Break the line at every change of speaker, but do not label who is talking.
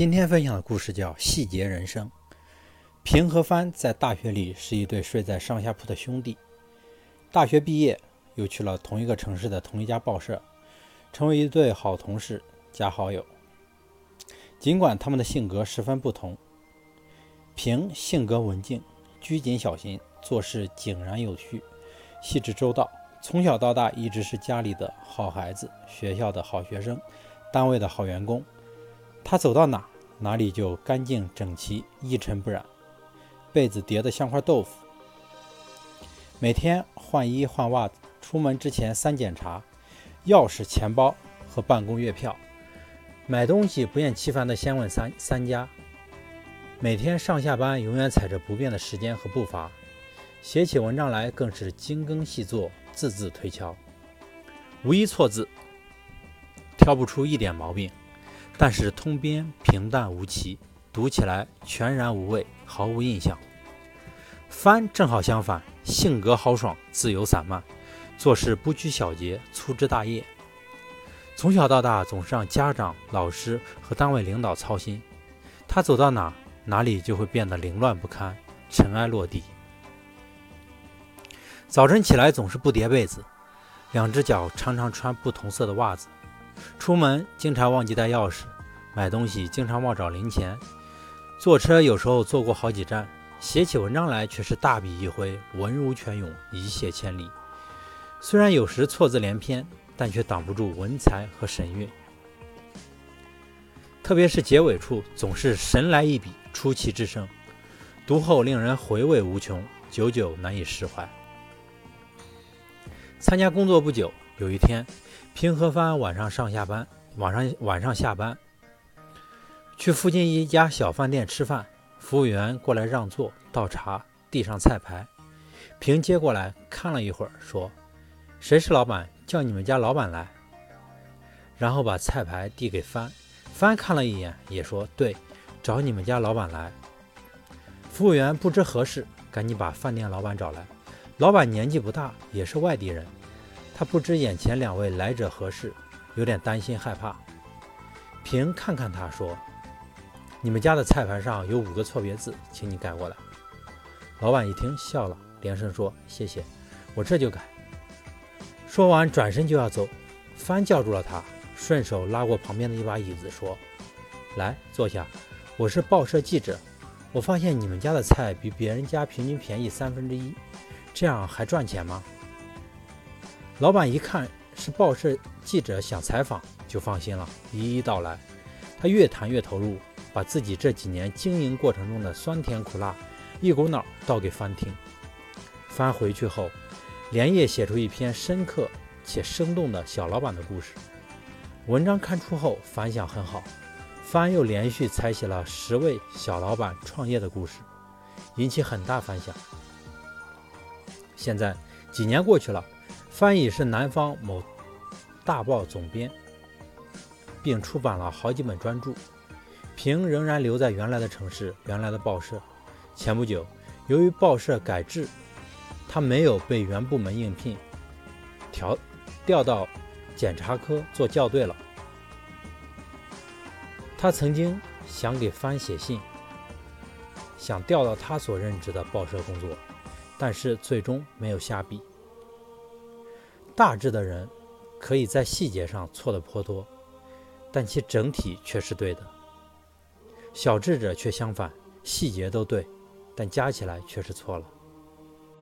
今天分享的故事叫《细节人生》。平和帆在大学里是一对睡在上下铺的兄弟。大学毕业，又去了同一个城市的同一家报社，成为一对好同事加好友。尽管他们的性格十分不同，平性格文静、拘谨小心，做事井然有序、细致周到，从小到大一直是家里的好孩子、学校的好学生、单位的好员工。他走到哪，哪里就干净整齐、一尘不染，被子叠得像块豆腐。每天换衣换袜子，出门之前三检查：钥匙、钱包和办公月票。买东西不厌其烦地先问三三家。每天上下班永远踩着不变的时间和步伐，写起文章来更是精耕细作，字字推敲，无一错字，挑不出一点毛病。但是通篇平淡无奇，读起来全然无味，毫无印象。帆正好相反，性格豪爽，自由散漫，做事不拘小节，粗枝大叶。从小到大总是让家长、老师和单位领导操心，他走到哪，哪里就会变得凌乱不堪，尘埃落地。早晨起来总是不叠被子，两只脚常常穿不同色的袜子。出门经常忘记带钥匙，买东西经常忘找零钱，坐车有时候坐过好几站，写起文章来却是大笔一挥，文如泉涌，一泻千里。虽然有时错字连篇，但却挡不住文采和神韵。特别是结尾处，总是神来一笔，出奇制胜，读后令人回味无穷，久久难以释怀。参加工作不久，有一天。平和帆晚上上下班，晚上晚上下班，去附近一家小饭店吃饭。服务员过来让座、倒茶、递上菜牌。平接过来看了一会儿，说：“谁是老板？叫你们家老板来。”然后把菜牌递给帆。帆看了一眼，也说：“对，找你们家老板来。”服务员不知何事，赶紧把饭店老板找来。老板年纪不大，也是外地人。他不知眼前两位来者何事，有点担心害怕。平看看他说：“你们家的菜盘上有五个错别字，请你改过来。”老板一听笑了，连声说：“谢谢，我这就改。”说完转身就要走，帆叫住了他，顺手拉过旁边的一把椅子说：“来坐下，我是报社记者，我发现你们家的菜比别人家平均便宜三分之一，这样还赚钱吗？”老板一看是报社记者想采访，就放心了，一一道来。他越谈越投入，把自己这几年经营过程中的酸甜苦辣一股脑倒给翻听。翻回去后，连夜写出一篇深刻且生动的小老板的故事。文章刊出后反响很好，翻又连续采写了十位小老板创业的故事，引起很大反响。现在几年过去了。翻译是南方某大报总编，并出版了好几本专著。平仍然留在原来的城市、原来的报社。前不久，由于报社改制，他没有被原部门应聘，调调到检查科做校对了。他曾经想给帆写信，想调到他所任职的报社工作，但是最终没有下笔。大智的人可以在细节上错的颇多，但其整体却是对的；小智者却相反，细节都对，但加起来却是错了。